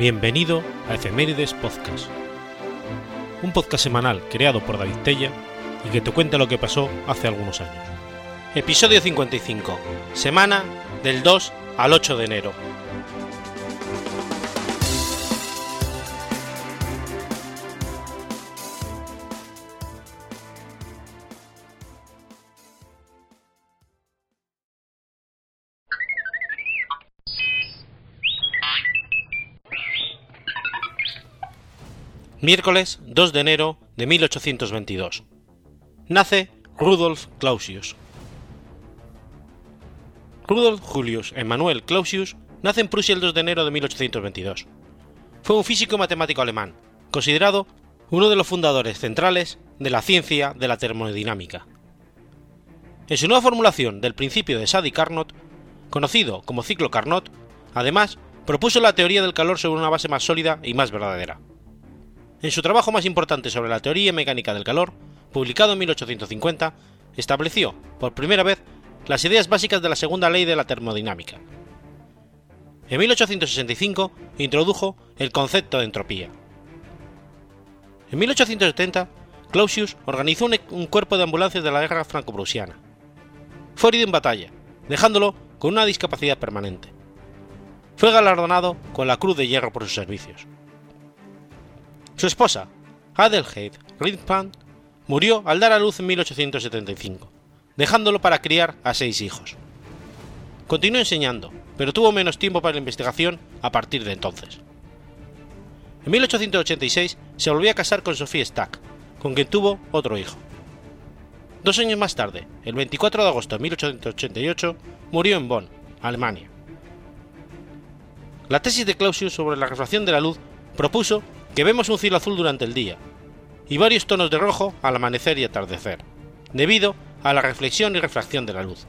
Bienvenido a Efemérides Podcast, un podcast semanal creado por David Tella y que te cuenta lo que pasó hace algunos años. Episodio 55, semana del 2 al 8 de enero. Miércoles 2 de enero de 1822. Nace Rudolf Clausius. Rudolf Julius Emanuel Clausius nace en Prusia el 2 de enero de 1822. Fue un físico matemático alemán, considerado uno de los fundadores centrales de la ciencia de la termodinámica. En su nueva formulación del principio de Sadi-Carnot, conocido como ciclo Carnot, además propuso la teoría del calor sobre una base más sólida y más verdadera. En su trabajo más importante sobre la teoría mecánica del calor, publicado en 1850, estableció, por primera vez, las ideas básicas de la segunda ley de la termodinámica. En 1865 introdujo el concepto de entropía. En 1870, Clausius organizó un, un cuerpo de ambulancias de la guerra franco-prusiana. Fue herido en batalla, dejándolo con una discapacidad permanente. Fue galardonado con la Cruz de Hierro por sus servicios. Su esposa, Adelheid Riedplan, murió al dar a luz en 1875, dejándolo para criar a seis hijos. Continuó enseñando, pero tuvo menos tiempo para la investigación a partir de entonces. En 1886 se volvió a casar con Sophie Stack, con quien tuvo otro hijo. Dos años más tarde, el 24 de agosto de 1888, murió en Bonn, Alemania. La tesis de Clausius sobre la refracción de la luz propuso que vemos un cielo azul durante el día y varios tonos de rojo al amanecer y atardecer, debido a la reflexión y refracción de la luz.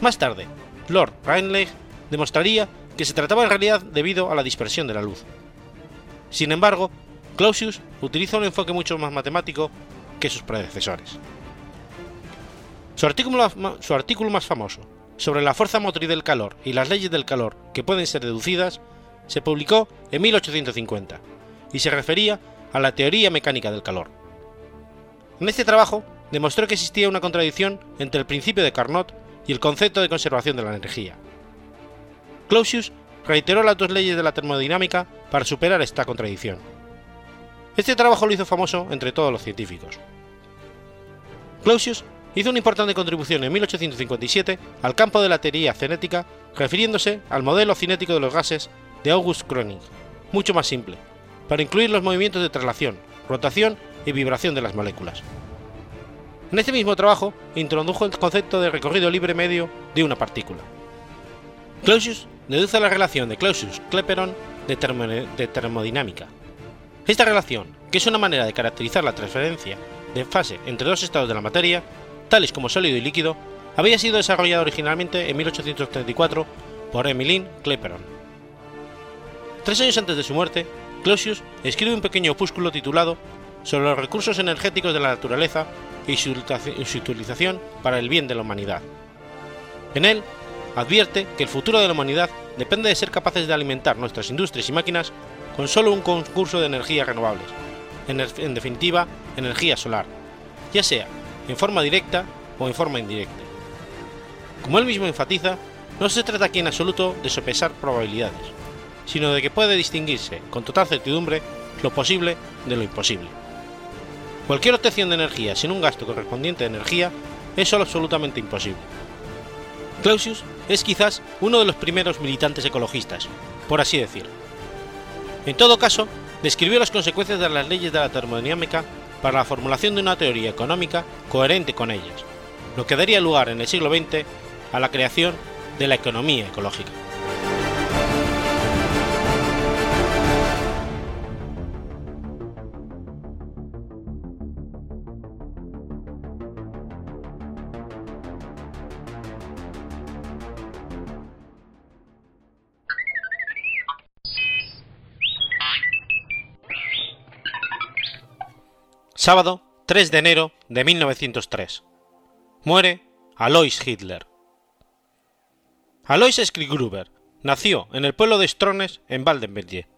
Más tarde, Lord Rayleigh demostraría que se trataba en realidad debido a la dispersión de la luz. Sin embargo, Clausius utiliza un enfoque mucho más matemático que sus predecesores. Su artículo, su artículo más famoso, sobre la fuerza motriz del calor y las leyes del calor que pueden ser deducidas, se publicó en 1850 y se refería a la teoría mecánica del calor. En este trabajo demostró que existía una contradicción entre el principio de Carnot y el concepto de conservación de la energía. Clausius reiteró las dos leyes de la termodinámica para superar esta contradicción. Este trabajo lo hizo famoso entre todos los científicos. Clausius hizo una importante contribución en 1857 al campo de la teoría cinética refiriéndose al modelo cinético de los gases de August Kronig, mucho más simple, para incluir los movimientos de traslación, rotación y vibración de las moléculas. En este mismo trabajo introdujo el concepto de recorrido libre medio de una partícula. Clausius deduce la relación de Clausius-Clapeyron de, de termodinámica. Esta relación, que es una manera de caracterizar la transferencia de fase entre dos estados de la materia, tales como sólido y líquido, había sido desarrollada originalmente en 1834 por Emmeline Clapeyron. Tres años antes de su muerte, Clausius escribe un pequeño opúsculo titulado sobre los recursos energéticos de la naturaleza y su utilización para el bien de la humanidad. En él, advierte que el futuro de la humanidad depende de ser capaces de alimentar nuestras industrias y máquinas con solo un concurso de energías renovables, en definitiva, energía solar, ya sea en forma directa o en forma indirecta. Como él mismo enfatiza, no se trata aquí en absoluto de sopesar probabilidades, sino de que puede distinguirse con total certidumbre lo posible de lo imposible. Cualquier obtención de energía sin un gasto correspondiente de energía es solo absolutamente imposible. Clausius es quizás uno de los primeros militantes ecologistas, por así decir. En todo caso, describió las consecuencias de las leyes de la termodinámica para la formulación de una teoría económica coherente con ellas, lo que daría lugar en el siglo XX a la creación de la economía ecológica. Sábado 3 de enero de 1903. Muere Alois Hitler. Alois Skrigruber nació en el pueblo de Strones, en Waldenberge,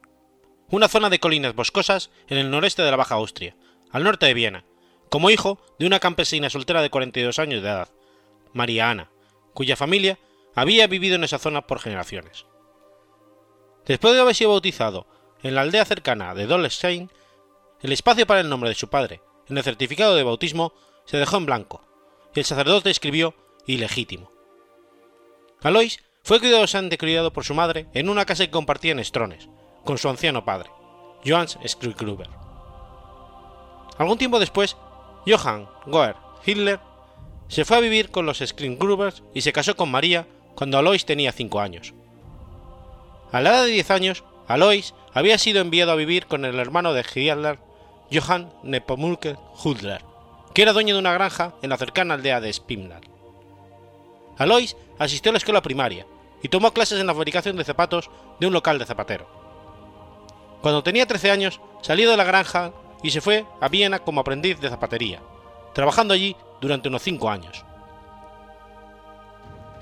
una zona de colinas boscosas en el noreste de la Baja Austria, al norte de Viena, como hijo de una campesina soltera de 42 años de edad, María Ana, cuya familia había vivido en esa zona por generaciones. Después de haber sido bautizado en la aldea cercana de Dolstein, el espacio para el nombre de su padre en el certificado de bautismo se dejó en blanco, y el sacerdote escribió ilegítimo. Alois fue cuidadosamente criado por su madre en una casa que compartía en Strones, con su anciano padre, Johannes Skrigruber. Algún tiempo después, Johann Goer Hitler se fue a vivir con los Skrigrubers y se casó con María cuando Alois tenía 5 años. A la edad de 10 años, Alois había sido enviado a vivir con el hermano de Hitler, Johann Nepomuk Hudler, que era dueño de una granja en la cercana aldea de Spimlar. Alois asistió a la escuela primaria y tomó clases en la fabricación de zapatos de un local de zapatero. Cuando tenía 13 años, salió de la granja y se fue a Viena como aprendiz de zapatería, trabajando allí durante unos 5 años.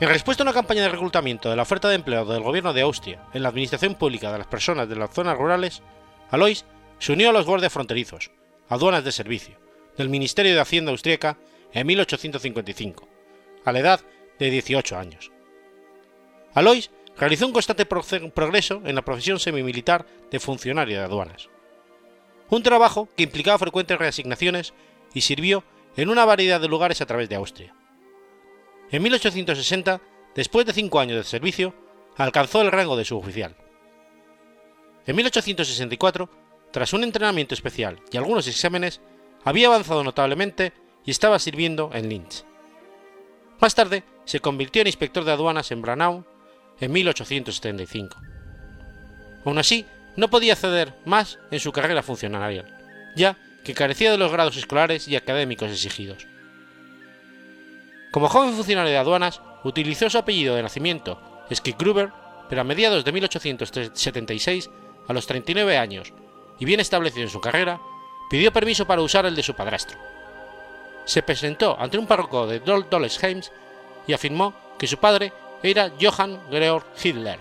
En respuesta a una campaña de reclutamiento de la oferta de empleo del gobierno de Austria en la administración pública de las personas de las zonas rurales, Alois se unió a los guardias fronterizos, aduanas de servicio, del Ministerio de Hacienda austríaca en 1855, a la edad de 18 años. Alois realizó un constante progreso en la profesión semimilitar de funcionario de aduanas. Un trabajo que implicaba frecuentes reasignaciones y sirvió en una variedad de lugares a través de Austria. En 1860, después de cinco años de servicio, alcanzó el rango de suboficial. En 1864, tras un entrenamiento especial y algunos exámenes, había avanzado notablemente y estaba sirviendo en Linz. Más tarde, se convirtió en inspector de aduanas en Branau en 1875. Aún así, no podía ceder más en su carrera funcionarial, ya que carecía de los grados escolares y académicos exigidos. Como joven funcionario de aduanas, utilizó su apellido de nacimiento, Gruber, pero a mediados de 1876, a los 39 años, y bien establecido en su carrera, pidió permiso para usar el de su padrastro. Se presentó ante un párroco de Dol y afirmó que su padre era Johann Georg Hitler,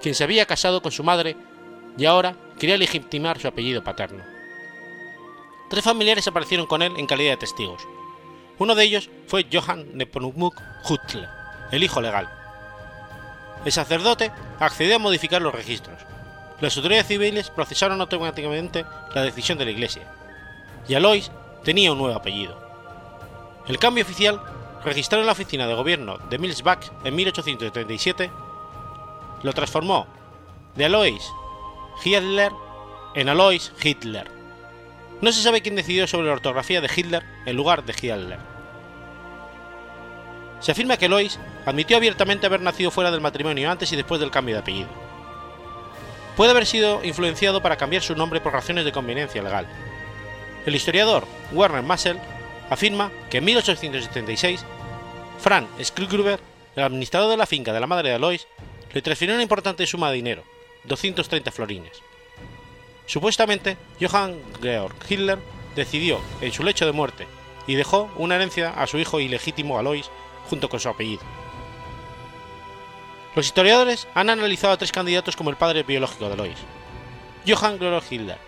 quien se había casado con su madre y ahora quería legitimar su apellido paterno. Tres familiares aparecieron con él en calidad de testigos. Uno de ellos fue Johann Nepomuk Hitler, el hijo legal. El sacerdote accedió a modificar los registros. Las autoridades civiles procesaron automáticamente la decisión de la Iglesia, y Alois tenía un nuevo apellido. El cambio oficial registrado en la oficina de gobierno de Milsbach en 1837, lo transformó de Alois Hitler en Alois Hitler. No se sabe quién decidió sobre la ortografía de Hitler en lugar de Hitler. Se afirma que Alois admitió abiertamente haber nacido fuera del matrimonio antes y después del cambio de apellido. Puede haber sido influenciado para cambiar su nombre por razones de conveniencia legal. El historiador Werner Massel afirma que en 1876 Frank Skrigruber, el administrador de la finca de la madre de Alois, le transfirió una importante suma de dinero, 230 florines. Supuestamente, Johann Georg Hitler decidió en su lecho de muerte y dejó una herencia a su hijo ilegítimo Alois junto con su apellido. Los historiadores han analizado a tres candidatos como el padre biológico de Alois: Johann Georg Hitler,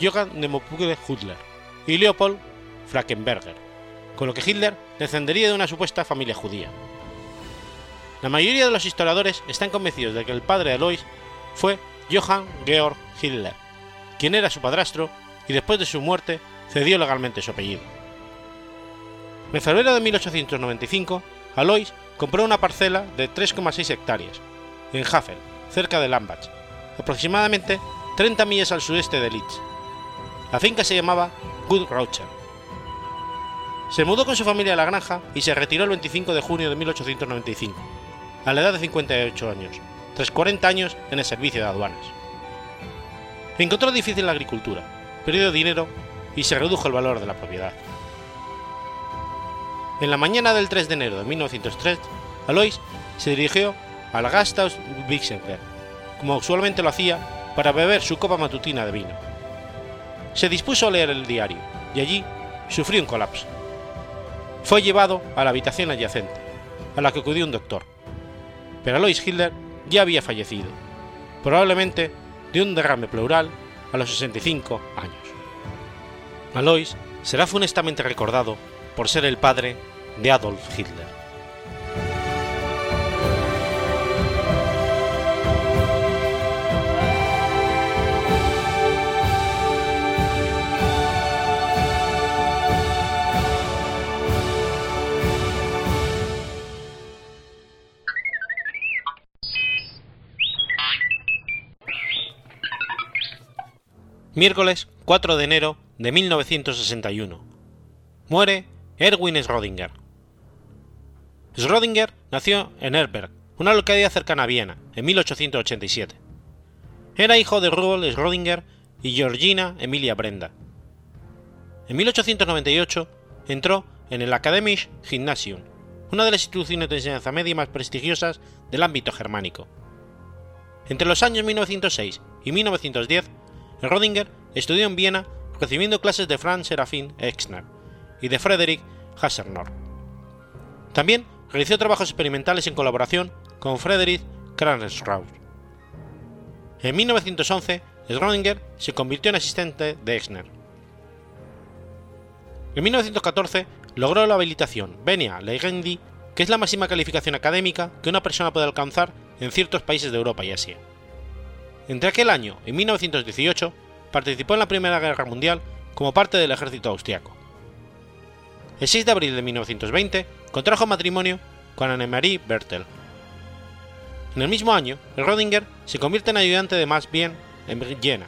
Johann Nepomuk Hitler y Leopold Frankenberger, con lo que Hitler descendería de una supuesta familia judía. La mayoría de los historiadores están convencidos de que el padre de Alois fue Johann Georg Hitler, quien era su padrastro y después de su muerte cedió legalmente su apellido. En febrero de 1895, Alois compró una parcela de 3,6 hectáreas en Havel, cerca de Lambach, aproximadamente 30 millas al sudeste de Leeds. La finca se llamaba Good se mudó con su familia a la granja y se retiró el 25 de junio de 1895, a la edad de 58 años, tras 40 años en el servicio de aduanas. Encontró difícil la agricultura, perdió dinero y se redujo el valor de la propiedad. En la mañana del 3 de enero de 1903, Alois se dirigió al Gasthaus Wixenberg, como usualmente lo hacía, para beber su copa matutina de vino. Se dispuso a leer el diario y allí sufrió un colapso fue llevado a la habitación adyacente, a la que acudió un doctor. Pero Alois Hitler ya había fallecido, probablemente de un derrame pleural a los 65 años. Alois será funestamente recordado por ser el padre de Adolf Hitler. Miércoles 4 de enero de 1961. Muere Erwin Schrödinger. Schrödinger nació en Erberg, una localidad cercana a Viena, en 1887. Era hijo de Rudolf Schrödinger y Georgina Emilia Brenda. En 1898 entró en el Akademisches Gymnasium, una de las instituciones de enseñanza media más prestigiosas del ámbito germánico. Entre los años 1906 y 1910 Rodinger estudió en Viena recibiendo clases de Franz Serafin Exner y de Friedrich Hassernor. También realizó trabajos experimentales en colaboración con Friedrich Kranzraut. En 1911, Schrödinger se convirtió en asistente de Exner. En 1914 logró la habilitación Venia Legendi, que es la máxima calificación académica que una persona puede alcanzar en ciertos países de Europa y Asia. Entre aquel año y 1918 participó en la Primera Guerra Mundial como parte del ejército austriaco. El 6 de abril de 1920 contrajo matrimonio con Annemarie Bertel. En el mismo año, Rodinger se convierte en ayudante de Max Bien en Jena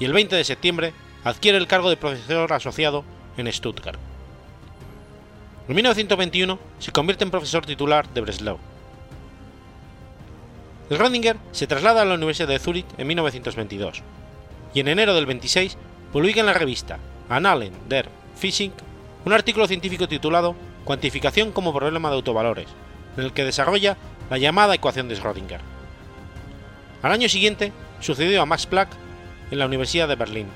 y el 20 de septiembre adquiere el cargo de profesor asociado en Stuttgart. En 1921 se convierte en profesor titular de Breslau. Schrödinger se traslada a la Universidad de Zúrich en 1922 y en enero del 26 publica en la revista Annalen der Physik un artículo científico titulado Cuantificación como problema de autovalores, en el que desarrolla la llamada ecuación de Schrödinger. Al año siguiente sucedió a Max Planck en la Universidad de Berlín.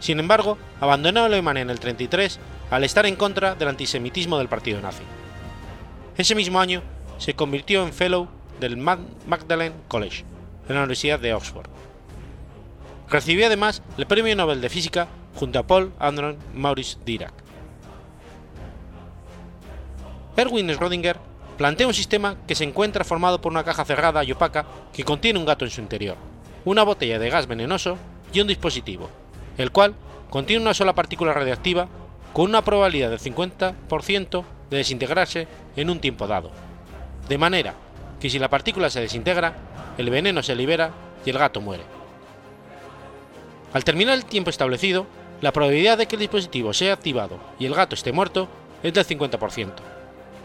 Sin embargo, abandonó Alemania en el 33 al estar en contra del antisemitismo del partido nazi. Ese mismo año se convirtió en Fellow del Magdalen College, en la Universidad de Oxford. Recibió además el Premio Nobel de Física junto a Paul Andron Maurice Dirac. Erwin Schrödinger plantea un sistema que se encuentra formado por una caja cerrada y opaca que contiene un gato en su interior, una botella de gas venenoso y un dispositivo, el cual contiene una sola partícula radiactiva con una probabilidad del 50% de desintegrarse en un tiempo dado, de manera que si la partícula se desintegra, el veneno se libera y el gato muere. Al terminar el tiempo establecido, la probabilidad de que el dispositivo sea activado y el gato esté muerto es del 50%,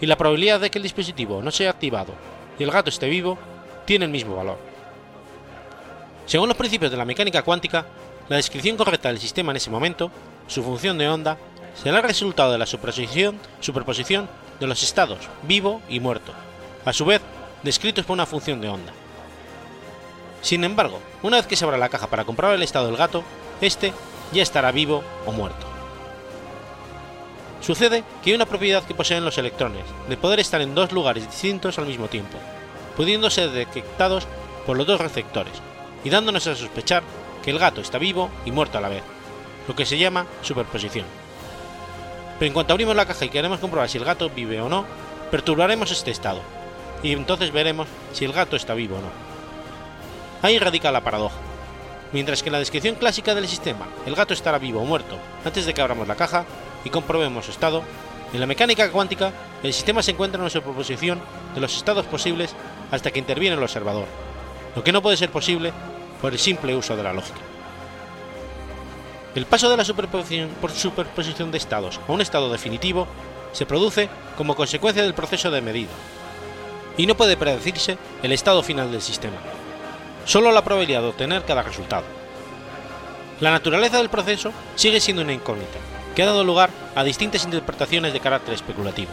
y la probabilidad de que el dispositivo no sea activado y el gato esté vivo tiene el mismo valor. Según los principios de la mecánica cuántica, la descripción correcta del sistema en ese momento, su función de onda, será el resultado de la superposición, de los estados vivo y muerto, a su vez descritos por una función de onda. Sin embargo, una vez que se abra la caja para comprobar el estado del gato, este ya estará vivo o muerto. Sucede que hay una propiedad que poseen los electrones, de poder estar en dos lugares distintos al mismo tiempo, pudiendo ser detectados por los dos receptores, y dándonos a sospechar que el gato está vivo y muerto a la vez, lo que se llama superposición. Pero en cuanto abrimos la caja y queremos comprobar si el gato vive o no, perturbaremos este estado, y entonces veremos si el gato está vivo o no. Ahí radica la paradoja. Mientras que en la descripción clásica del sistema el gato estará vivo o muerto antes de que abramos la caja y comprobemos su estado, en la mecánica cuántica el sistema se encuentra en una superposición de los estados posibles hasta que interviene el observador, lo que no puede ser posible por el simple uso de la lógica. El paso de la superposición, de estados a un estado definitivo se produce como consecuencia del proceso de medida, y no puede predecirse el estado final del sistema solo la probabilidad de obtener cada resultado. La naturaleza del proceso sigue siendo una incógnita, que ha dado lugar a distintas interpretaciones de carácter especulativo.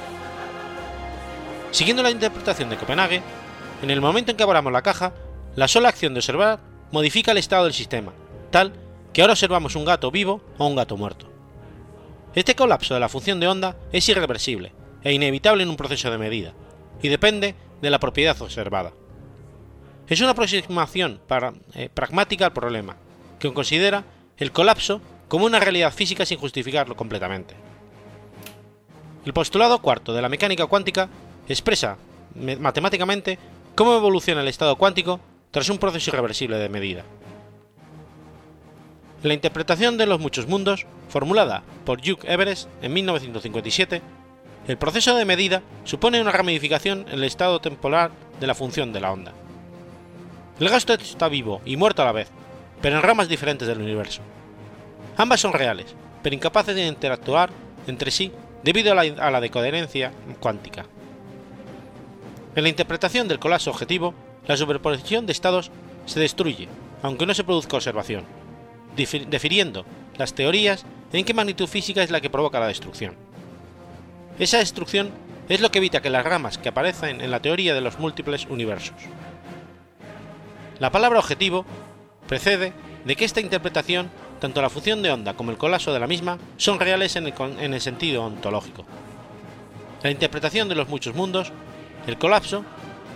Siguiendo la interpretación de Copenhague, en el momento en que abramos la caja, la sola acción de observar modifica el estado del sistema, tal que ahora observamos un gato vivo o un gato muerto. Este colapso de la función de onda es irreversible e inevitable en un proceso de medida, y depende de la propiedad observada. es una aproximación eh, pragmática al problema, que considera el colapso como una realidad física sin justificarlo completamente. El postulado cuarto de la mecánica cuántica expresa matemáticamente cómo evoluciona el estado cuántico tras un proceso irreversible de medida. La interpretación de los muchos mundos, formulada por Hugh Everest en 1957, el proceso de medida supone una ramificación en el estado temporal de la función de la onda. El gasto está vivo y muerto a la vez, pero en ramas diferentes del universo. Ambas son reales, pero incapaces de interactuar entre sí debido a la, a la decoherencia cuántica. En la interpretación del colapso objetivo, la superposición de estados se destruye, aunque no se produzca observación, definiendo las teorías en qué magnitud física es la que provoca la destrucción. Esa destrucción es lo que evita que las ramas que aparecen en la teoría de los múltiples universos. La palabra objetivo precede de que esta interpretación, tanto la función de onda como el colapso de la misma, son reales en el, en el sentido ontológico. La interpretación de los muchos mundos, el colapso,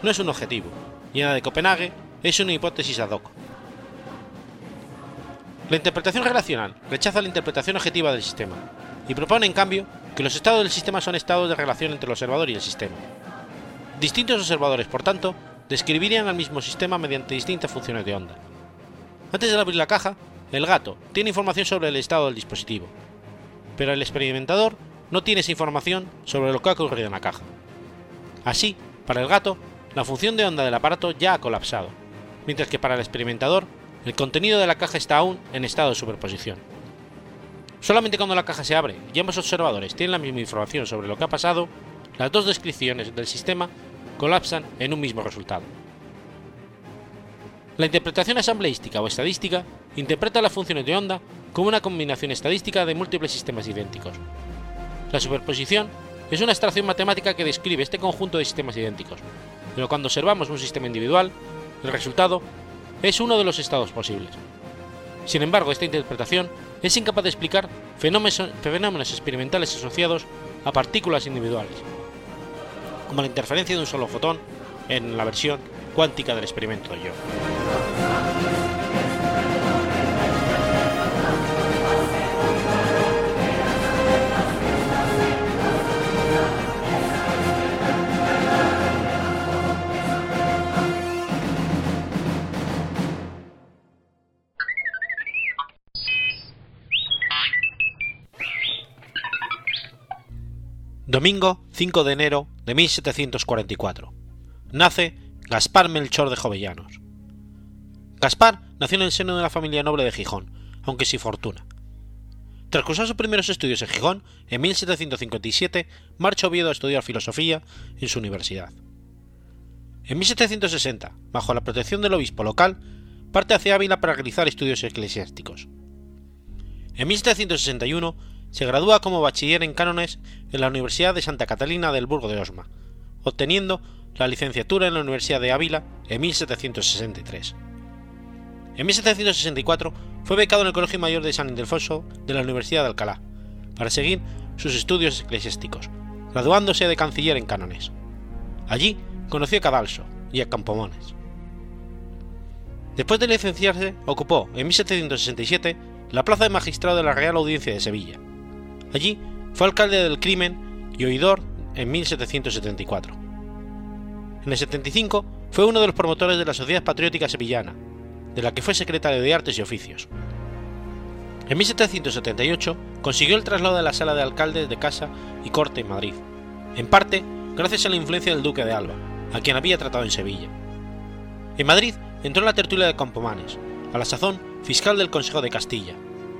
no es un objetivo, y la de Copenhague es una hipótesis ad hoc. La interpretación relacional rechaza la interpretación objetiva del sistema y propone en cambio que los estados del sistema son estados de relación entre el observador y el sistema. Distintos observadores, por tanto, describirían al mismo sistema mediante distintas funciones de onda. Antes de abrir la caja, el gato tiene información sobre el estado del dispositivo, pero el experimentador no tiene esa información sobre lo que ha ocurrido en la caja. Así, para el gato, la función de onda del aparato ya ha colapsado, mientras que para el experimentador el contenido de la caja está aún en estado de superposición. Solamente cuando la caja se abre y ambos observadores tienen la misma información sobre lo que ha pasado, las dos descripciones del sistema colapsan en un mismo resultado. La interpretación asambleística o estadística interpreta las funciones de onda como una combinación estadística de múltiples sistemas idénticos. La superposición es una abstracción matemática que describe este conjunto de sistemas idénticos, pero cuando observamos un sistema individual, el resultado es uno de los estados posibles. Sin embargo, esta interpretación es incapaz de explicar fenómenos experimentales asociados a partículas individuales, como la interferencia de un solo fotón en la versión cuántica del experimento de. Domingo 5 de enero de 1744. Nace Gaspar Melchor de Jovellanos. Gaspar nació en el seno de una familia noble de Gijón, aunque sin fortuna. Tras cursar sus primeros estudios en Gijón, en 1757 marcha Oviedo a estudiar filosofía en su universidad. En 1760, bajo la protección del obispo local, parte hacia Ávila para realizar estudios eclesiásticos. En 1761 se gradúa como bachiller en cánones en la Universidad de Santa Catalina del Burgo de Osma, obteniendo la licenciatura en la Universidad de Ávila en 1763. En 1764 fue becado en el Colegio Mayor de San Ildefonso de la Universidad de Alcalá, para seguir sus estudios eclesiásticos, graduándose de canciller en cánones. Allí conoció a Cadalso y a Campomones. Después de licenciarse, ocupó en 1767 la plaza de magistrado de la Real Audiencia de Sevilla, Allí fue alcalde del crimen y oidor en 1774. En el 75 fue uno de los promotores de la Sociedad Patriótica Sevillana, de la que fue secretario de Artes y Oficios. En 1778 consiguió el traslado de la sala de alcaldes de Casa y Corte en Madrid, en parte gracias a la influencia del duque de Alba, a quien había tratado en Sevilla. En Madrid entró en la tertulia de Campomanes, a la sazón fiscal del Consejo de Castilla,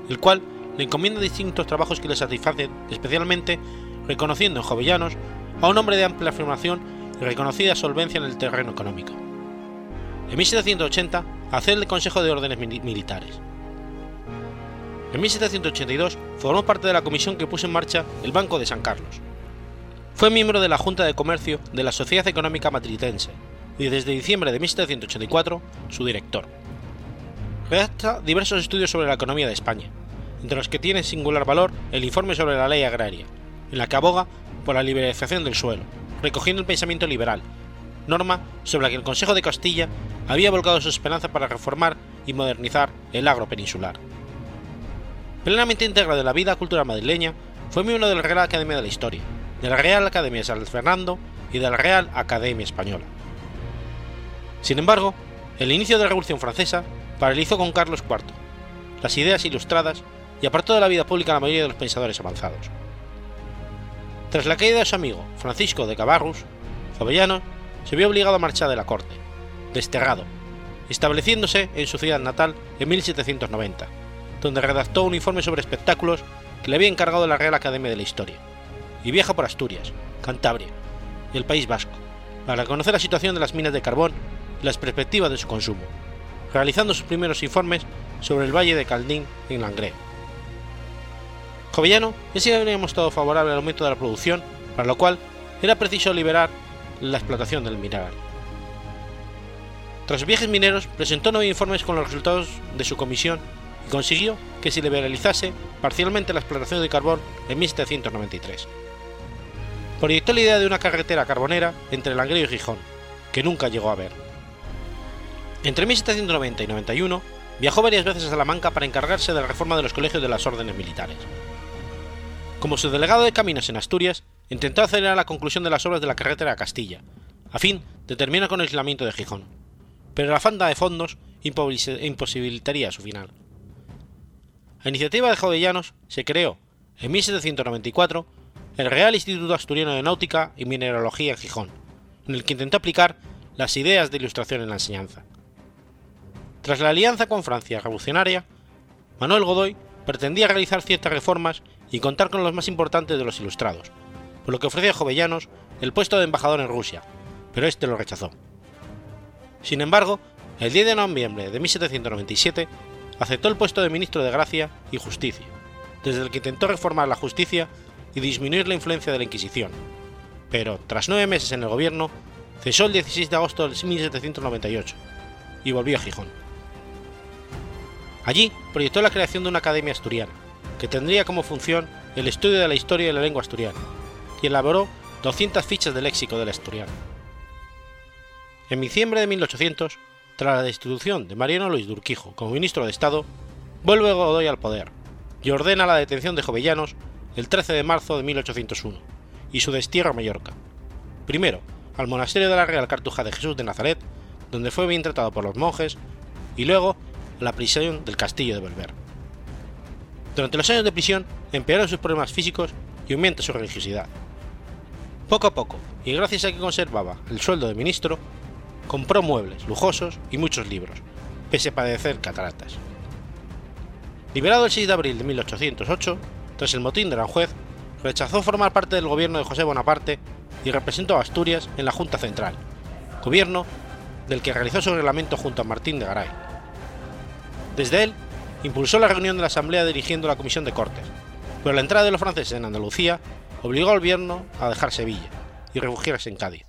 el cual le encomienda distintos trabajos que le satisfacen, especialmente reconociendo en Jovellanos a un hombre de amplia formación reconocida solvencia en el terreno económico. En 1780 hace el Consejo de Órdenes Militares. En 1782 formó parte de la comisión que puso en marcha el Banco de San Carlos. Fue miembro de la Junta de Comercio de la Sociedad Económica Madridense y desde diciembre de 1784 su director. Redacta diversos estudios sobre la economía de España, entre los que tiene singular valor el informe sobre la ley agraria, en la que aboga por la liberalización del suelo, recogiendo el pensamiento liberal, norma sobre la que el Consejo de Castilla había volcado su esperanza para reformar y modernizar el agro peninsular. Plenamente integrado en la vida cultural madrileña, fue miembro de la Real Academia de la Historia, de la Real Academia de San Fernando y de la Real Academia Española. Sin embargo, el inicio de la Revolución Francesa paralizó con Carlos IV las ideas ilustradas y apartó de la vida pública a la mayoría de los pensadores avanzados. Tras la caída de su amigo Francisco de Cabarrus, Jovellano se vio obligado a marchar de la corte, desterrado, estableciéndose en su ciudad natal en 1790, donde redactó un informe sobre espectáculos que le había encargado la Real Academia de la Historia, y viaja por Asturias, Cantabria y el País Vasco para conocer la situación de las minas de carbón y las perspectivas de su consumo, realizando sus primeros informes sobre el valle de Caldín en Langreo. Jovellano ya se había mostrado favorable al aumento de la producción, para lo cual era preciso liberar la explotación del mineral. Tras viajes mineros, presentó nueve informes con los resultados de su comisión y consiguió que se liberalizase parcialmente la explotación de carbón en 1793. Proyectó la idea de una carretera carbonera entre Langreo y Gijón, que nunca llegó a ver. Entre 1790 y 91 viajó varias veces a Salamanca para encargarse de la reforma de los colegios de las órdenes militares. Como su delegado de caminos en Asturias, intentó acelerar la conclusión de las obras de la carretera a Castilla, a fin de terminar con el aislamiento de Gijón, pero la falta de fondos imposibilitaría su final. A iniciativa de Jovellanos se creó, en 1794, el Real Instituto Asturiano de Náutica y Mineralogía en Gijón, en el que intentó aplicar las ideas de ilustración en la enseñanza. Tras la alianza con Francia revolucionaria, Manuel Godoy pretendía realizar ciertas reformas y contar con los más importantes de los ilustrados, por lo que ofreció a Jovellanos el puesto de embajador en Rusia, pero este lo rechazó. Sin embargo, el 10 de noviembre de 1797 aceptó el puesto de ministro de Gracia y Justicia, desde el que intentó reformar la justicia y disminuir la influencia de la Inquisición, pero tras nueve meses en el gobierno, cesó el 16 de agosto de 1798 y volvió a Gijón. Allí proyectó la creación de una academia asturiana, que tendría como función el estudio de la historia de la lengua asturiana, y elaboró 200 fichas de léxico del asturiano. En diciembre de 1800, tras la destitución de Mariano Luis Durquijo como ministro de Estado, vuelve Godoy al poder y ordena la detención de Jovellanos el 13 de marzo de 1801 y su destierro a Mallorca. Primero, al monasterio de la Real Cartuja de Jesús de Nazaret, donde fue bien tratado por los monjes, y luego a la prisión del castillo de Belver. Durante los años de prisión empeoró sus problemas físicos y aumenta su religiosidad. Poco a poco, y gracias a que conservaba el sueldo de ministro, compró muebles lujosos y muchos libros, pese a padecer cataratas. Liberado el 6 de abril de 1808, tras el motín de Aranjuez, rechazó formar parte del gobierno de José Bonaparte y representó a Asturias en la Junta Central, gobierno del que realizó su reglamento junto a Martín de Garay. Desde él, impulsó la reunión de la Asamblea dirigiendo la Comisión de Cortes, pero la entrada de los franceses en Andalucía obligó al gobierno a dejar Sevilla y refugiarse en Cádiz.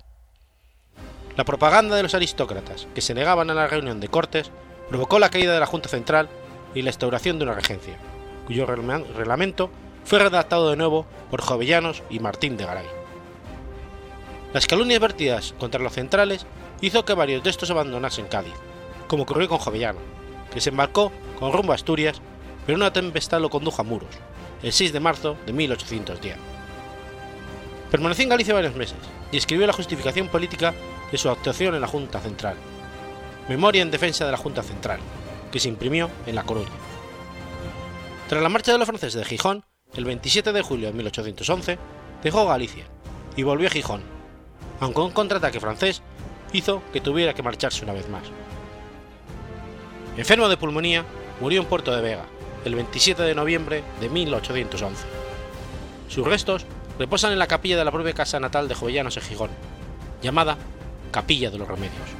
La propaganda de los aristócratas que se negaban a la reunión de Cortes provocó la caída de la Junta Central y la instauración de una regencia, cuyo reglamento fue redactado de nuevo por Jovellanos y Martín de Garay. Las calumnias vertidas contra los centrales hizo que varios de estos abandonasen Cádiz, como ocurrió con Jovellano, que se embarcó con rumbo a Asturias, pero una tempestad lo condujo a Muros, el 6 de marzo de 1810. Permaneció en Galicia varios meses y escribió la justificación política de su actuación en la Junta Central, Memoria en defensa de la Junta Central, que se imprimió en La Coruña. Tras la marcha de los franceses de Gijón, el 27 de julio de 1811, dejó Galicia y volvió a Gijón, aunque un contraataque francés hizo que tuviera que marcharse una vez más. Enfermo de pulmonía, murió en Puerto de Vega el 27 de noviembre de 1811. Sus restos reposan en la capilla de la propia casa natal de Jovellanos en Gijón, llamada Capilla de los Remedios.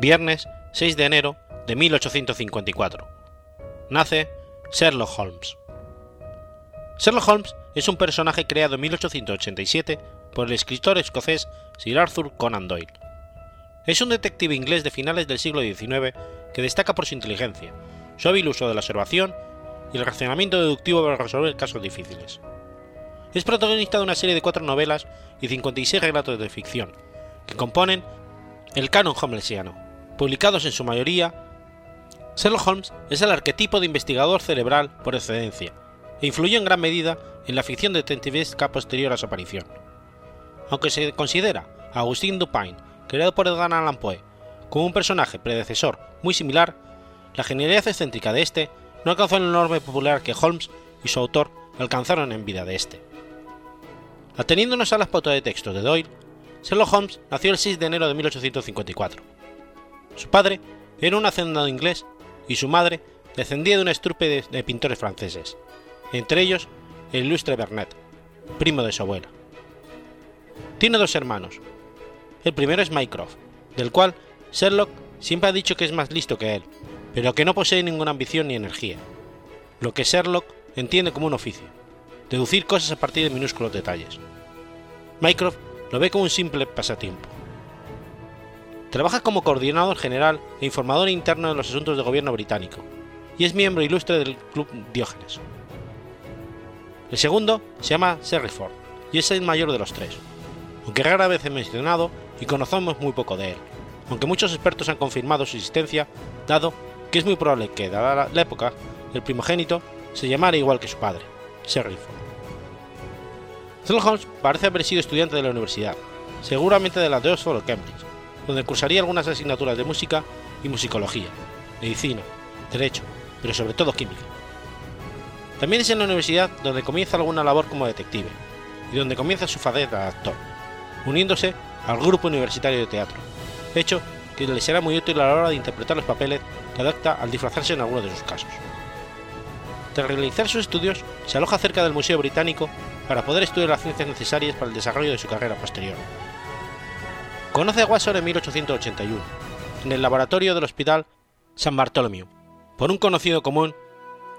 Viernes 6 de enero de 1854. Nace Sherlock Holmes. Sherlock Holmes es un personaje creado en 1887 por el escritor escocés Sir Arthur Conan Doyle. Es un detective inglés de finales del siglo XIX que destaca por su inteligencia, su hábil uso de la observación y el racionamiento deductivo para resolver casos difíciles. Es protagonista de una serie de cuatro novelas y 56 relatos de ficción, que componen el canon holmesiano, publicados en su mayoría. Sherlock Holmes es el arquetipo de investigador cerebral por excelencia, e influyó en gran medida en la ficción detectivesca posterior a su aparición. Aunque se considera a Agustín Dupin, creado por Edgar Allan Poe, como un personaje predecesor muy similar, la genialidad excéntrica de este no alcanzó el enorme popular que Holmes y su autor alcanzaron en vida de este. Ateniéndonos a las pautas de texto de Doyle, Sherlock Holmes nació el 6 de enero de 1854. Su padre era un hacendado inglés y su madre descendía de una estrupe de, pintores franceses, entre ellos el ilustre Vernet, primo de su abuela. Tiene dos hermanos. El primero es Mycroft, del cual Sherlock siempre ha dicho que es más listo que él, pero que no posee ninguna ambición ni energía, lo que Sherlock entiende como un oficio, deducir cosas a partir de minúsculos detalles. Mycroft lo ve como un simple pasatiempo. Trabaja como coordinador general e informador interno de los asuntos de gobierno británico, y es miembro ilustre del Club Diógenes. El segundo se llama Serriford, y es el mayor de los tres, aunque rara vez he mencionado y conocemos muy poco de él, aunque muchos expertos han confirmado su existencia, dado que es muy probable que, dada la época, el primogénito se llamara igual que su padre, Serriford. Sherlock Holmes parece haber sido estudiante de la universidad, seguramente de la de Oxford o Cambridge, donde cursaría algunas asignaturas de música y musicología, medicina, derecho, pero sobre todo química. También es en la universidad donde comienza alguna labor como detective, y donde comienza su faceta de actor, uniéndose al grupo universitario de teatro, hecho que le será muy útil a la hora de interpretar los papeles que adapta al disfrazarse en algunos de sus casos. Tras realizar sus estudios, se aloja cerca del Museo Británico para poder estudiar las ciencias necesarias para el desarrollo de su carrera posterior. Conoce a Watson en 1881, en el laboratorio del Hospital San Bartholomew, por un conocido común,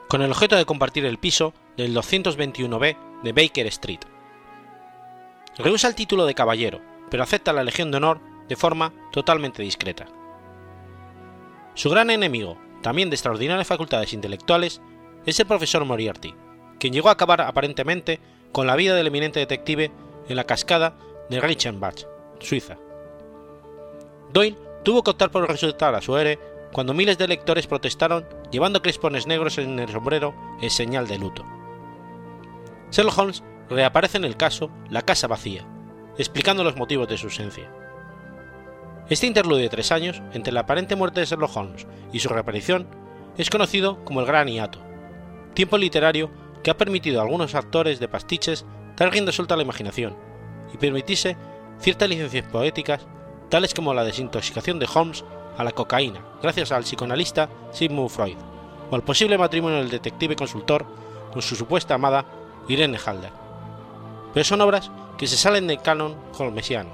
con el objeto de compartir el piso del 221B de Baker Street. Rehúsa el título de caballero, pero acepta la Legión de Honor de forma totalmente discreta. Su gran enemigo, también de extraordinarias facultades intelectuales, es el profesor Moriarty, quien llegó a acabar aparentemente con la vida del eminente detective en la cascada de Reichenbach, Suiza. Doyle tuvo que optar por resucitar a su héroe cuando miles de lectores protestaron llevando crespones negros en el sombrero en señal de luto. Sherlock Holmes reaparece en el caso La casa vacía, explicando los motivos de su ausencia. Este interludio de tres años entre la aparente muerte de Sherlock Holmes y su reaparición es conocido como el Gran Hiato, tiempo literario que ha permitido a algunos actores de pastiches dar rienda suelta a la imaginación y permitirse ciertas licencias poéticas, tales como la desintoxicación de Holmes a la cocaína gracias al psicoanalista Sigmund Freud, o al posible matrimonio del detective consultor con su supuesta amada Irene Halder. Pero son obras que se salen del canon holmesiano,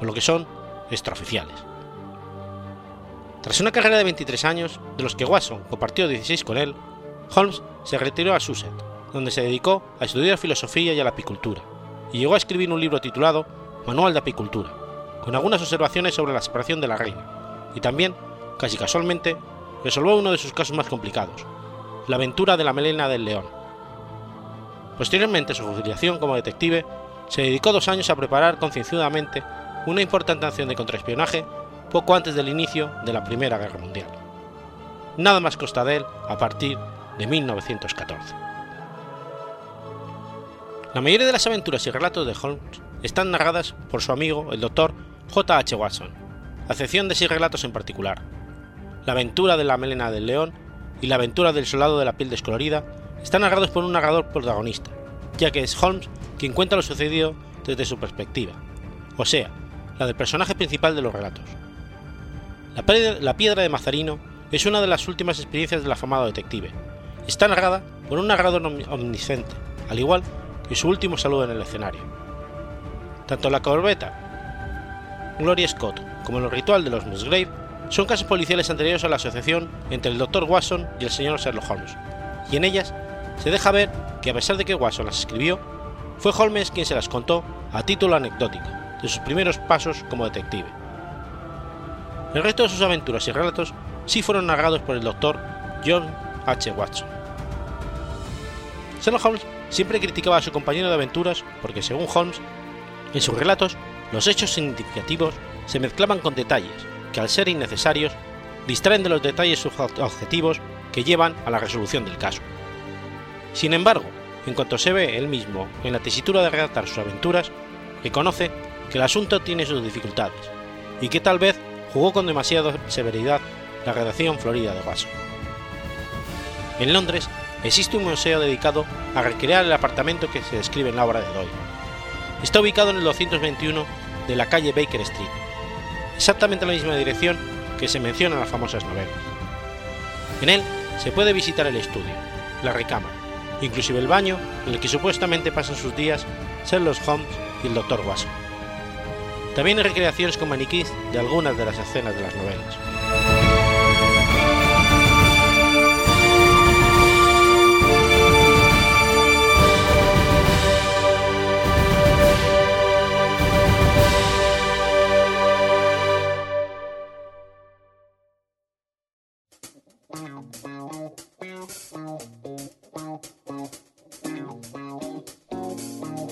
o lo que son extraoficiales. Tras una carrera de 23 años, de los que Watson compartió 16 con él, Holmes se retiró a Sussex, donde se dedicó a estudiar filosofía y a la apicultura, y llegó a escribir un libro titulado Manual de Apicultura, con algunas observaciones sobre la separación de la reina, y también, casi casualmente, resolvió uno de sus casos más complicados, la aventura de la melena del león. Posteriormente su jubilación como detective, se dedicó dos años a preparar concienzudamente una importante acción de contraespionaje poco antes del inicio de la Primera Guerra Mundial. Nada más consta de él a partir de 1914. La mayoría de las aventuras y relatos de Holmes están narradas por su amigo, el Dr. J. H. Watson, a excepción de seis relatos en particular. La aventura de la melena del león y la aventura del soldado de la piel descolorida están narrados por un narrador protagonista, ya que es Holmes quien cuenta lo sucedido desde su perspectiva, o sea, la del personaje principal de los relatos. La piedra de Mazarino es una de las últimas experiencias del afamado detective, está narrada por un narrador omnisciente, al igual que su último saludo en el escenario. Tanto la corbeta Gloria Scott como el ritual de los Musgrave son casos policiales anteriores a la asociación entre el Dr. Watson y el señor Sherlock Holmes, y en ellas se deja ver que a pesar de que Watson las escribió, fue Holmes quien se las contó a título anecdótico de sus primeros pasos como detective. El resto de sus aventuras y relatos sí fueron narrados por el doctor John H. Watson. Sherlock Holmes siempre criticaba a su compañero de aventuras porque, según Holmes, en sus relatos los hechos significativos se mezclaban con detalles que, al ser innecesarios, distraen de los detalles objetivos que llevan a la resolución del caso. Sin embargo, en cuanto se ve él mismo en la tesitura de relatar sus aventuras, reconoce que el asunto tiene sus dificultades y que tal vez jugó con demasiada severidad la redacción florida de Watson. En Londres existe un museo dedicado a recrear el apartamento que se describe en la obra de Doyle. Está ubicado en el 221 de la calle Baker Street, exactamente en la misma dirección que se menciona en las famosas novelas. En él se puede visitar el estudio, la recámara, inclusive el baño en el que supuestamente pasan sus días Sherlock Holmes y el Dr. Watson. También hay recreaciones con maniquís de algunas de las escenas de las novelas.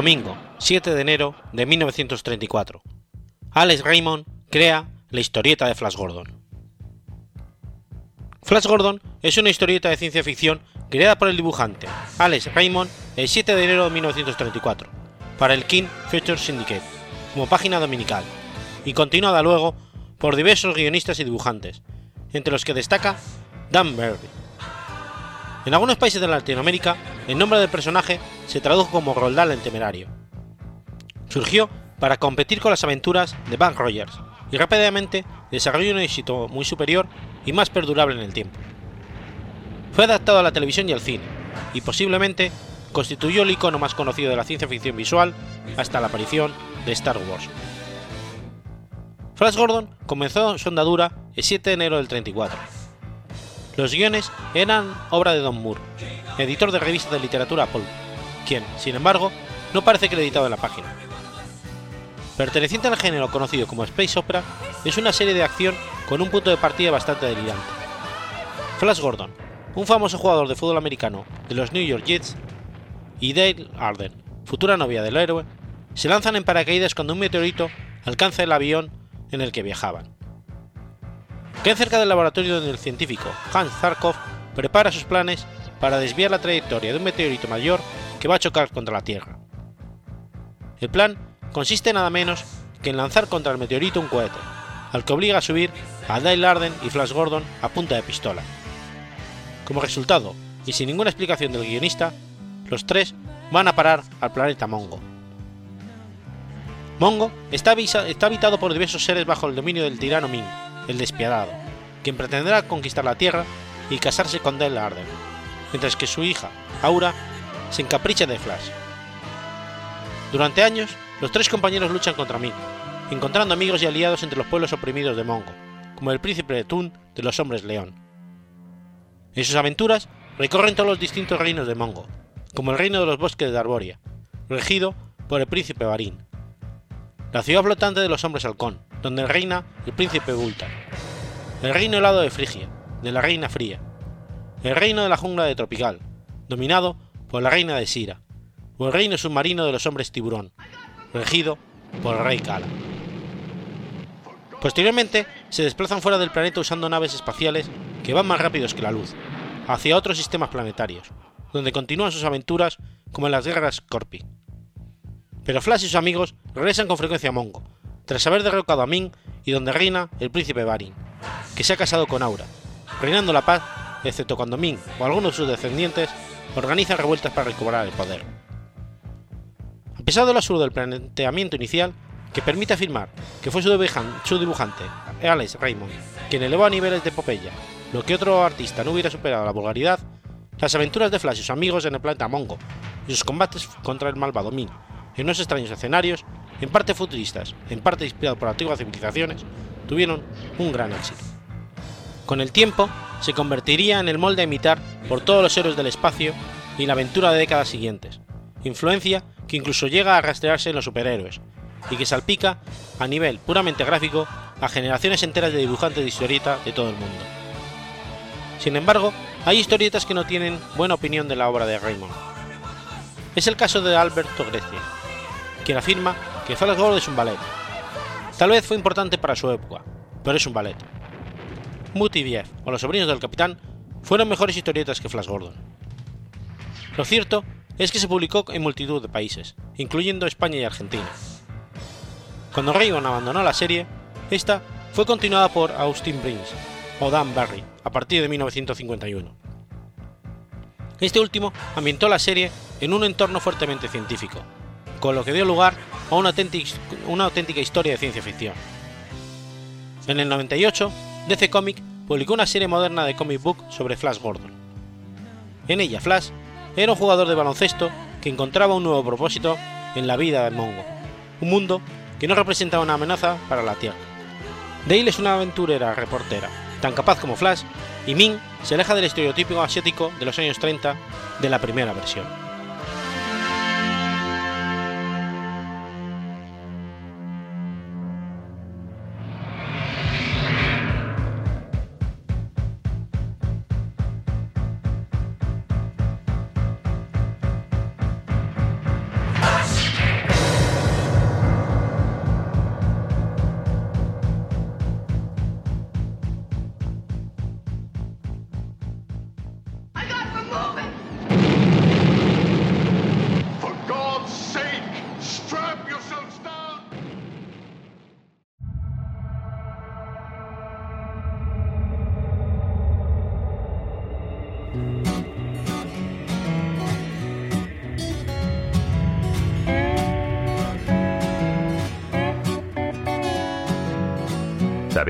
Domingo, 7 de enero de 1934. Alex Raymond crea la historieta de Flash Gordon. Flash Gordon es una historieta de ciencia ficción creada por el dibujante Alex Raymond el 7 de enero de 1934 para el King Feature Syndicate como página dominical y continuada luego por diversos guionistas y dibujantes, entre los que destaca Dan Berry. En algunos países de Latinoamérica, el nombre del personaje se tradujo como Roldán el Temerario. Surgió para competir con las aventuras de Bank Rogers y rápidamente desarrolló un éxito muy superior y más perdurable en el tiempo. Fue adaptado a la televisión y al cine, y posiblemente constituyó el icono más conocido de la ciencia ficción visual hasta la aparición de Star Wars. Flash Gordon comenzó su andadura el 7 de enero del 34 los guiones eran obra de Don Moore, editor de revistas de literatura Pulp, quien, sin embargo, no parece acreditado en la página. Perteneciente al género conocido como Space Opera, es una serie de acción con un punto de partida bastante delirante. Flash Gordon, un famoso jugador de fútbol americano de los New York Jets, y Dale Arden, futura novia del héroe, se lanzan en paracaídas cuando un meteorito alcanza el avión en el que viajaban. Caen cerca del laboratorio donde el científico Hans Zarkov prepara sus planes para desviar la trayectoria de un meteorito mayor que va a chocar contra la Tierra. El plan consiste nada menos que en lanzar contra el meteorito un cohete, al que obliga a subir a Dale Arden y Flash Gordon a punta de pistola. Como resultado, y sin ninguna explicación del guionista, los tres van a parar al planeta Mongo. Mongo está habitado por diversos seres bajo el dominio del tirano Ming, el despiadado, quien pretenderá conquistar la Tierra y casarse con Dale Arden, mientras que su hija, Aura, se encapricha de Flash. Durante años, los tres compañeros luchan contra Ming, encontrando amigos y aliados entre los pueblos oprimidos de Mongo, como el príncipe de Tun de los hombres león. En sus aventuras recorren todos los distintos reinos de Mongo, como el reino de los bosques de Arboria, regido por el príncipe Barín, la ciudad flotante de los hombres halcón, donde reina el príncipe el reino helado de Frigia, de la Reina Fría, el reino de la jungla de Tropical, dominado por la Reina de Sira, o el reino submarino de los hombres tiburón, regido por el rey Kala. Posteriormente, se desplazan fuera del planeta usando naves espaciales que van más rápidos que la luz, hacia otros sistemas planetarios, donde continúan sus aventuras como en las guerras Scorpi. Pero Flash y sus amigos regresan con frecuencia a Mongo, tras haber derrocado a Ming y donde reina el príncipe Barin, que se ha casado con Aura, reinando la paz, excepto cuando Ming o algunos de sus descendientes organizan revueltas para recuperar el poder. A pesar del absurdo del planteamiento inicial, que permite afirmar que fue su, dibujante, Alex Raymond, quien elevó a niveles de epopeya lo que otro artista no hubiera superado la vulgaridad, las aventuras de Flash y sus amigos en el planeta Mongo y sus combates contra el malvado Ming en unos extraños escenarios, en parte futuristas, en parte inspirados por antiguas civilizaciones, tuvieron un gran éxito. Con el tiempo, se convertiría en el molde a imitar por todos los héroes del espacio y la aventura de décadas siguientes, influencia que incluso llega a rastrearse en los superhéroes, y que salpica, a nivel puramente gráfico, a generaciones enteras de dibujantes de historieta de todo el mundo. Sin embargo, hay historietas que no tienen buena opinión de la obra de Raymond. Es el caso de Alberto Grecia, quien afirma que Flash Gordon es un ballet. Tal vez fue importante para su época, pero es un ballet. Mutibiev o Los sobrinos del capitán fueron mejores historietas que Flash Gordon. Lo cierto es que se publicó en multitud de países, incluyendo España y Argentina. Cuando Raymond abandonó la serie, esta fue continuada por Austin Brins o Dan Barry a partir de 1951. Este último ambientó la serie en un entorno fuertemente científico, con lo que dio lugar a una auténtica, historia de ciencia ficción. En el 98, DC Comic publicó una serie moderna de comic book sobre Flash Gordon. En ella, Flash era un jugador de baloncesto que encontraba un nuevo propósito en la vida de Mongo, un mundo que no representaba una amenaza para la Tierra. Dale es una aventurera reportera, tan capaz como Flash, y Ming se aleja del estereotipo asiático de los años 30 de la primera versión.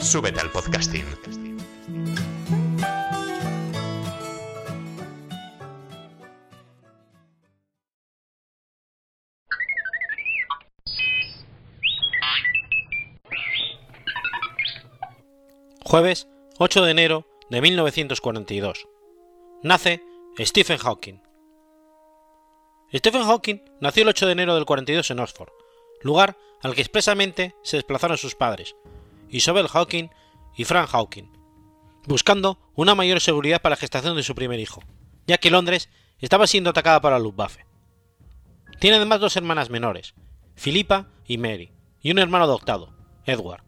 Súbete al podcasting. Jueves 8 de enero de 1942. Nace Stephen Hawking. Stephen Hawking nació el 8 de enero del 42 en Oxford, lugar al que expresamente se desplazaron sus padres, Isobel Hawking y Frank Hawking, buscando una mayor seguridad para la gestación de su primer hijo, ya que Londres estaba siendo atacada por la Luftwaffe. Tiene además dos hermanas menores, Philippa y Mary, y un hermano adoptado, Edward.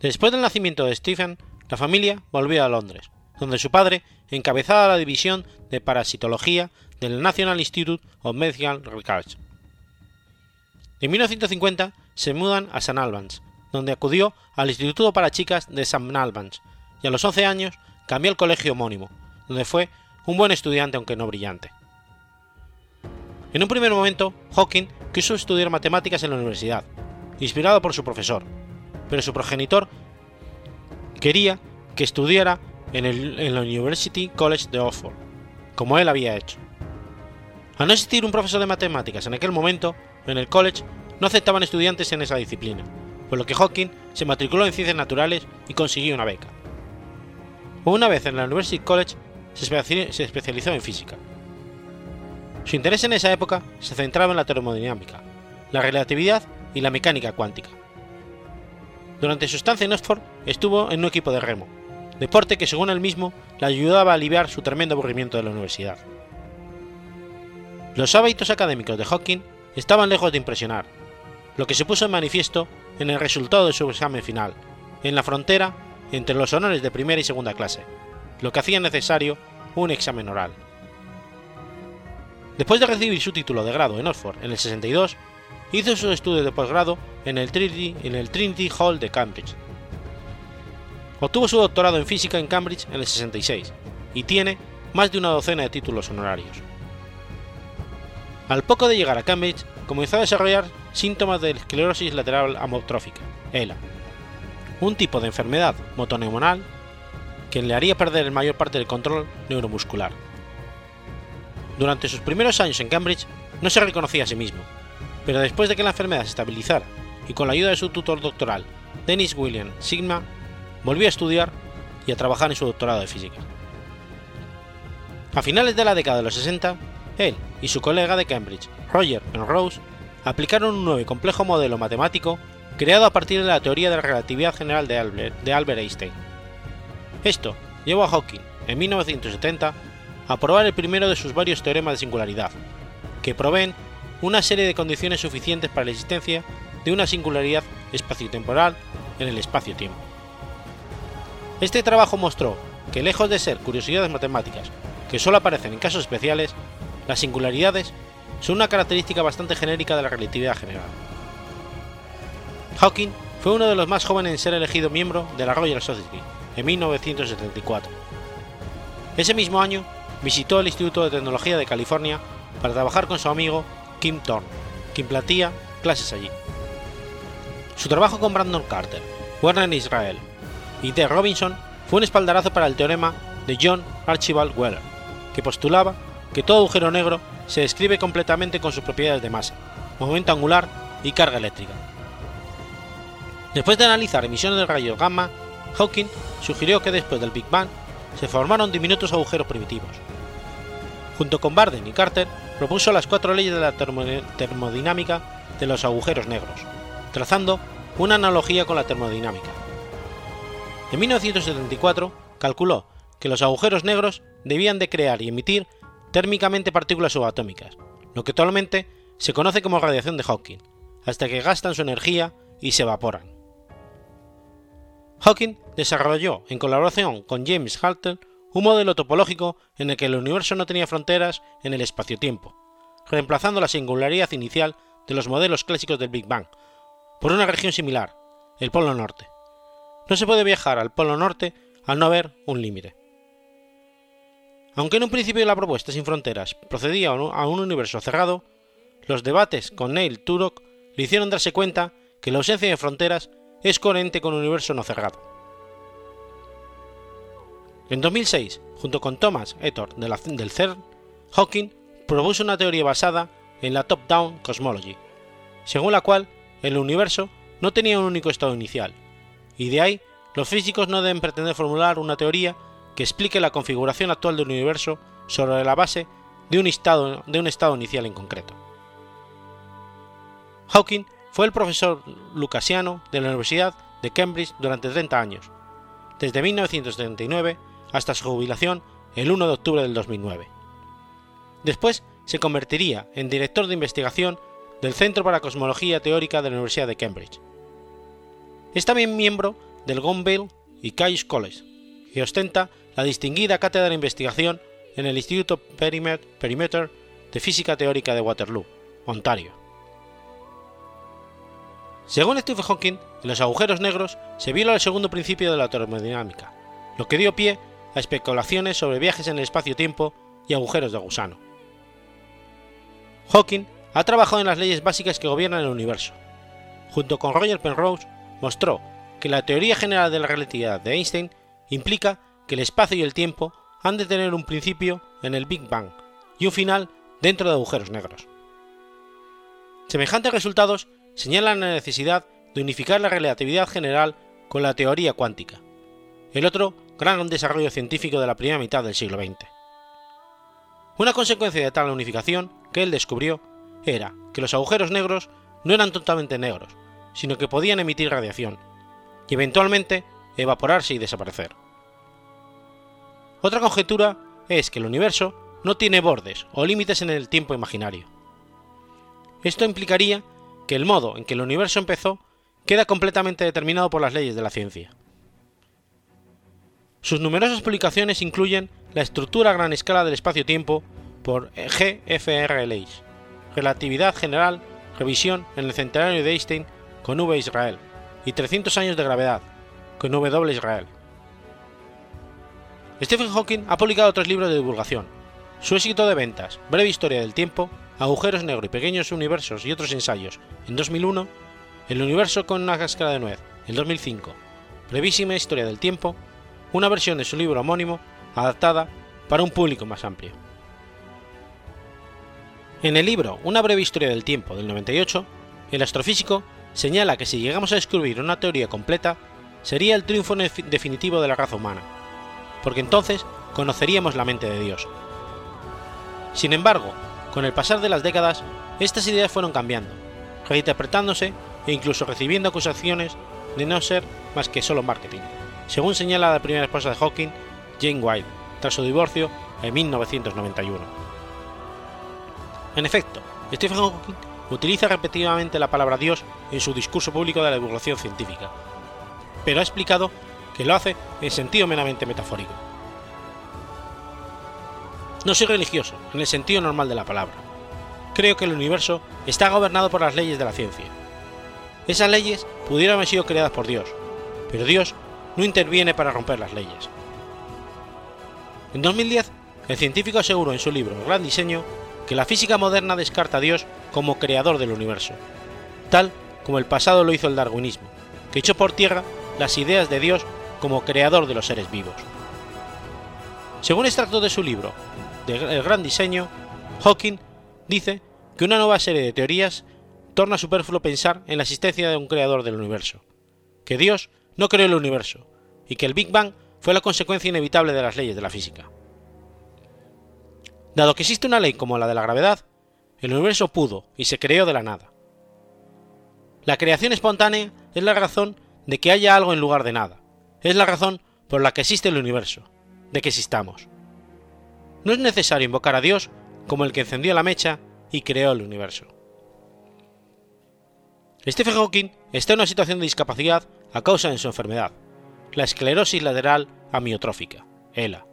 Después del nacimiento de Stephen, la familia volvió a Londres, donde su padre encabezaba la división de parasitología del National Institute of Medical Research. En 1950 se mudan a St Albans, donde acudió al Instituto para Chicas de St Albans, y a los 11 años cambió al colegio homónimo, donde fue un buen estudiante aunque no brillante. En un primer momento, Hawking quiso estudiar matemáticas en la universidad, inspirado por su profesor, pero su progenitor quería que estudiara en el, University College de Oxford, como él había hecho. Al no existir un profesor de matemáticas en aquel momento, en el college no aceptaban estudiantes en esa disciplina, por lo que Hawking se matriculó en ciencias naturales y consiguió una beca. Una vez en la University College se especializó en física. Su interés en esa época se centraba en la termodinámica, la relatividad y la mecánica cuántica. Durante su estancia en Oxford estuvo en un equipo de remo, deporte que según él mismo le ayudaba a aliviar su tremendo aburrimiento de la universidad. Los hábitos académicos de Hawking estaban lejos de impresionar, lo que se puso en manifiesto en el resultado de su examen final, en la frontera entre los honores de primera y segunda clase, lo que hacía necesario un examen oral. Después de recibir su título de grado en Oxford en el 62, hizo sus estudios de posgrado en el Trinity, en el Trinity Hall de Cambridge. Obtuvo su doctorado en física en Cambridge en el 66 y tiene más de una docena de títulos honorarios. Al poco de llegar a Cambridge, comenzó a desarrollar síntomas de esclerosis lateral amotrófica, ELA, un tipo de enfermedad motoneuronal que le haría perder el mayor parte del control neuromuscular. Durante sus primeros años en Cambridge no se reconocía a sí mismo, pero después de que la enfermedad se estabilizara y con la ayuda de su tutor doctoral, Dennis William Sigma, volvió a estudiar y a trabajar en su doctorado de física. A finales de la década de los 60, él y su colega de Cambridge, Roger Penrose, aplicaron un nuevo y complejo modelo matemático creado a partir de la teoría de la relatividad general de Albert, de Albert Einstein. Esto llevó a Hawking, en 1970, a probar el primero de sus varios teoremas de singularidad, que proveen una serie de condiciones suficientes para la existencia de una singularidad espaciotemporal en el espacio-tiempo. Este trabajo mostró que lejos de ser curiosidades matemáticas que solo aparecen en casos especiales, las singularidades son una característica bastante genérica de la relatividad general. Hawking fue uno de los más jóvenes en ser elegido miembro de la Royal Society en 1974. Ese mismo año visitó el Instituto de Tecnología de California para trabajar con su amigo Kim Thorne, quien platía clases allí. Su trabajo con Brandon Carter, Werner Israel y T. Robinson fue un espaldarazo para el teorema de John Archibald Weller, que postulaba que todo agujero negro se describe completamente con sus propiedades de masa, momento angular y carga eléctrica. Después de analizar emisiones de rayos gamma, Hawking sugirió que después del Big Bang se formaron diminutos agujeros primitivos. Junto con Barden y Carter, propuso las cuatro leyes de la termodinámica de los agujeros negros, trazando una analogía con la termodinámica. En 1974 calculó que los agujeros negros debían de crear y emitir térmicamente partículas subatómicas, lo que actualmente se conoce como radiación de Hawking, hasta que gastan su energía y se evaporan. Hawking desarrolló, en colaboración con James Halter, un modelo topológico en el que el universo no tenía fronteras en el espacio-tiempo, reemplazando la singularidad inicial de los modelos clásicos del Big Bang por una región similar, el Polo Norte. No se puede viajar al Polo Norte al no haber un límite. Aunque en un principio la propuesta sin fronteras procedía a un universo cerrado, los debates con Neil Turok le hicieron darse cuenta que la ausencia de fronteras es coherente con un universo no cerrado. En 2006, junto con Thomas Etor del CERN, Hawking propuso una teoría basada en la top-down cosmology, según la cual el universo no tenía un único estado inicial, y de ahí los físicos no deben pretender formular una teoría que explique la configuración actual del universo sobre la base de un estado, de un estado inicial en concreto. Hawking fue el profesor lucasiano de la Universidad de Cambridge durante 30 años, desde 1939 hasta su jubilación el 1 de octubre del 2009. Después se convertiría en director de investigación del Centro para Cosmología Teórica de la Universidad de Cambridge. Es también miembro del Gonville y Caius College, y ostenta la distinguida cátedra de investigación en el Instituto Perimeter de Física Teórica de Waterloo, Ontario. Según Stephen Hawking, en los agujeros negros se viola el segundo principio de la termodinámica, lo que dio pie a especulaciones sobre viajes en el espacio-tiempo y agujeros de gusano. Hawking ha trabajado en las leyes básicas que gobiernan el universo. Junto con Roger Penrose, mostró que la teoría general de la relatividad de Einstein implica que el espacio y el tiempo han de tener un principio en el Big Bang y un final dentro de agujeros negros. Semejantes resultados señalan la necesidad de unificar la relatividad general con la teoría cuántica, el otro gran desarrollo científico de la primera mitad del siglo XX. Una consecuencia de tal unificación que él descubrió era que los agujeros negros no eran totalmente negros, sino que podían emitir radiación, y eventualmente evaporarse y desaparecer. Otra conjetura es que el universo no tiene bordes o límites en el tiempo imaginario. Esto implicaría que el modo en que el universo empezó queda completamente determinado por las leyes de la ciencia. Sus numerosas publicaciones incluyen la estructura a gran escala del espacio-tiempo por GFRLH, Relatividad General, Revisión en el Centenario de Einstein con V Israel y 300 años de gravedad con W Israel. Stephen Hawking ha publicado tres libros de divulgación. Su éxito de ventas, Breve Historia del Tiempo, Agujeros Negros y Pequeños Universos y otros ensayos en 2001, El Universo con una cáscara de nuez en 2005, Brevísima Historia del Tiempo, una versión de su libro homónimo adaptada para un público más amplio. En el libro Una breve historia del tiempo del 98, el astrofísico señala que si llegamos a descubrir una teoría completa, sería el triunfo definitivo de la raza humana, porque entonces conoceríamos la mente de Dios. Sin embargo, con el pasar de las décadas, estas ideas fueron cambiando, reinterpretándose e incluso recibiendo acusaciones de no ser más que solo marketing, según señala la primera esposa de Hawking, Jane Wilde, tras su divorcio en 1991. En efecto, Stephen Hawking utiliza repetidamente la palabra Dios en su discurso público de la divulgación científica, pero ha explicado que lo hace en sentido meramente metafórico. No soy religioso, en el sentido normal de la palabra. Creo que el universo está gobernado por las leyes de la ciencia. Esas leyes pudieron haber sido creadas por Dios, pero Dios no interviene para romper las leyes. En 2010, el científico aseguró en su libro El Gran Diseño que la física moderna descarta a Dios como creador del universo, tal como el pasado lo hizo el darwinismo, que echó por tierra las ideas de Dios como creador de los seres vivos. Según extracto de su libro, El Gran Diseño, Hawking dice que una nueva serie de teorías torna superfluo pensar en la existencia de un creador del universo, que Dios no creó el universo y que el Big Bang fue la consecuencia inevitable de las leyes de la física. Dado que existe una ley como la de la gravedad, el universo pudo y se creó de la nada. La creación espontánea es la razón de que haya algo en lugar de nada, es la razón por la que existe el universo, de que existamos. No es necesario invocar a Dios como el que encendió la mecha y creó el universo. Stephen Hawking está en una situación de discapacidad a causa de su enfermedad, la esclerosis lateral amiotrófica, ELA,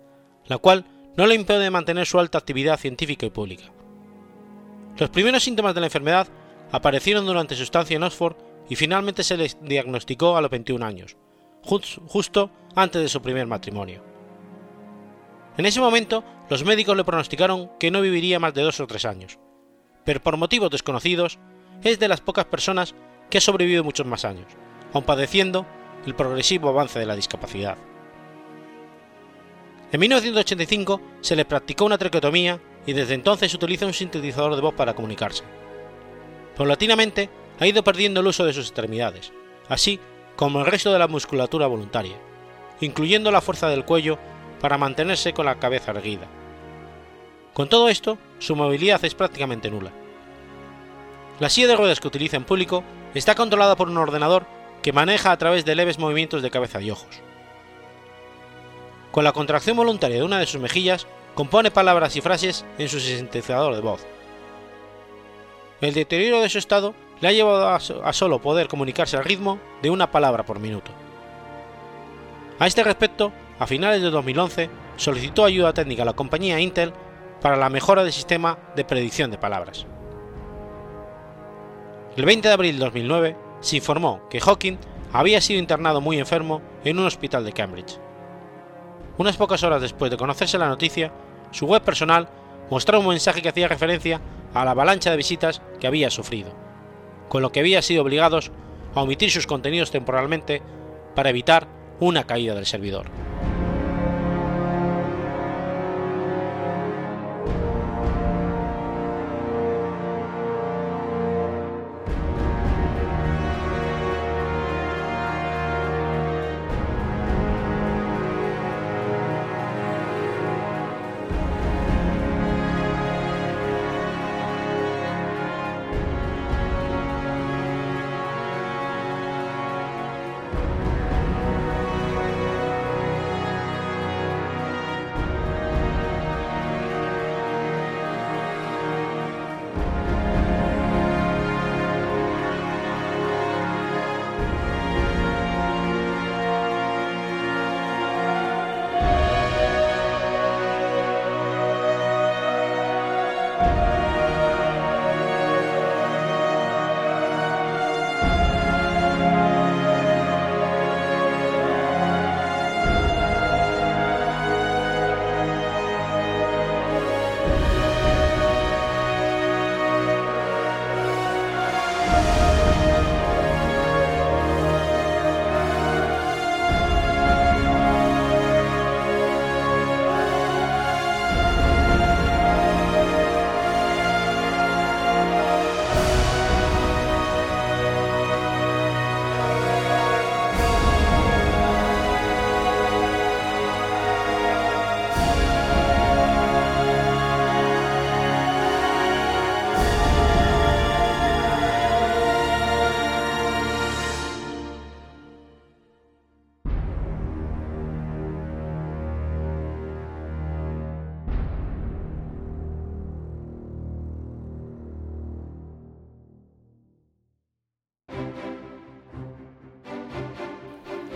la cual no le impide mantener su alta actividad científica y pública. Los primeros síntomas de la enfermedad aparecieron durante su estancia en Oxford y finalmente se le diagnosticó a los 21 años, justo antes de su primer matrimonio. En ese momento, los médicos le pronosticaron que no viviría más de dos o tres años, pero por motivos desconocidos, es de las pocas personas que ha sobrevivido muchos más años, aun padeciendo el progresivo avance de la discapacidad. En 1985 se le practicó una traqueotomía y desde entonces utiliza un sintetizador de voz para comunicarse. Paulatinamente ha ido perdiendo el uso de sus extremidades, así como el resto de la musculatura voluntaria, incluyendo la fuerza del cuello para mantenerse con la cabeza erguida. Con todo esto, su movilidad es prácticamente nula. La silla de ruedas que utiliza en público está controlada por un ordenador que maneja a través de leves movimientos de cabeza y ojos. Con la contracción voluntaria de una de sus mejillas, compone palabras y frases en su sintetizador de voz. El deterioro de su estado le ha llevado a, solo poder comunicarse al ritmo de una palabra por minuto. A este respecto, a finales de 2011 solicitó ayuda técnica a la compañía Intel para la mejora del sistema de predicción de palabras. El 20 de abril de 2009 se informó que Hawking había sido internado muy enfermo en un hospital de Cambridge. Unas pocas horas después de conocerse la noticia, su web personal mostraba un mensaje que hacía referencia a la avalancha de visitas que había sufrido, con lo que había sido obligados a omitir sus contenidos temporalmente para evitar una caída del servidor.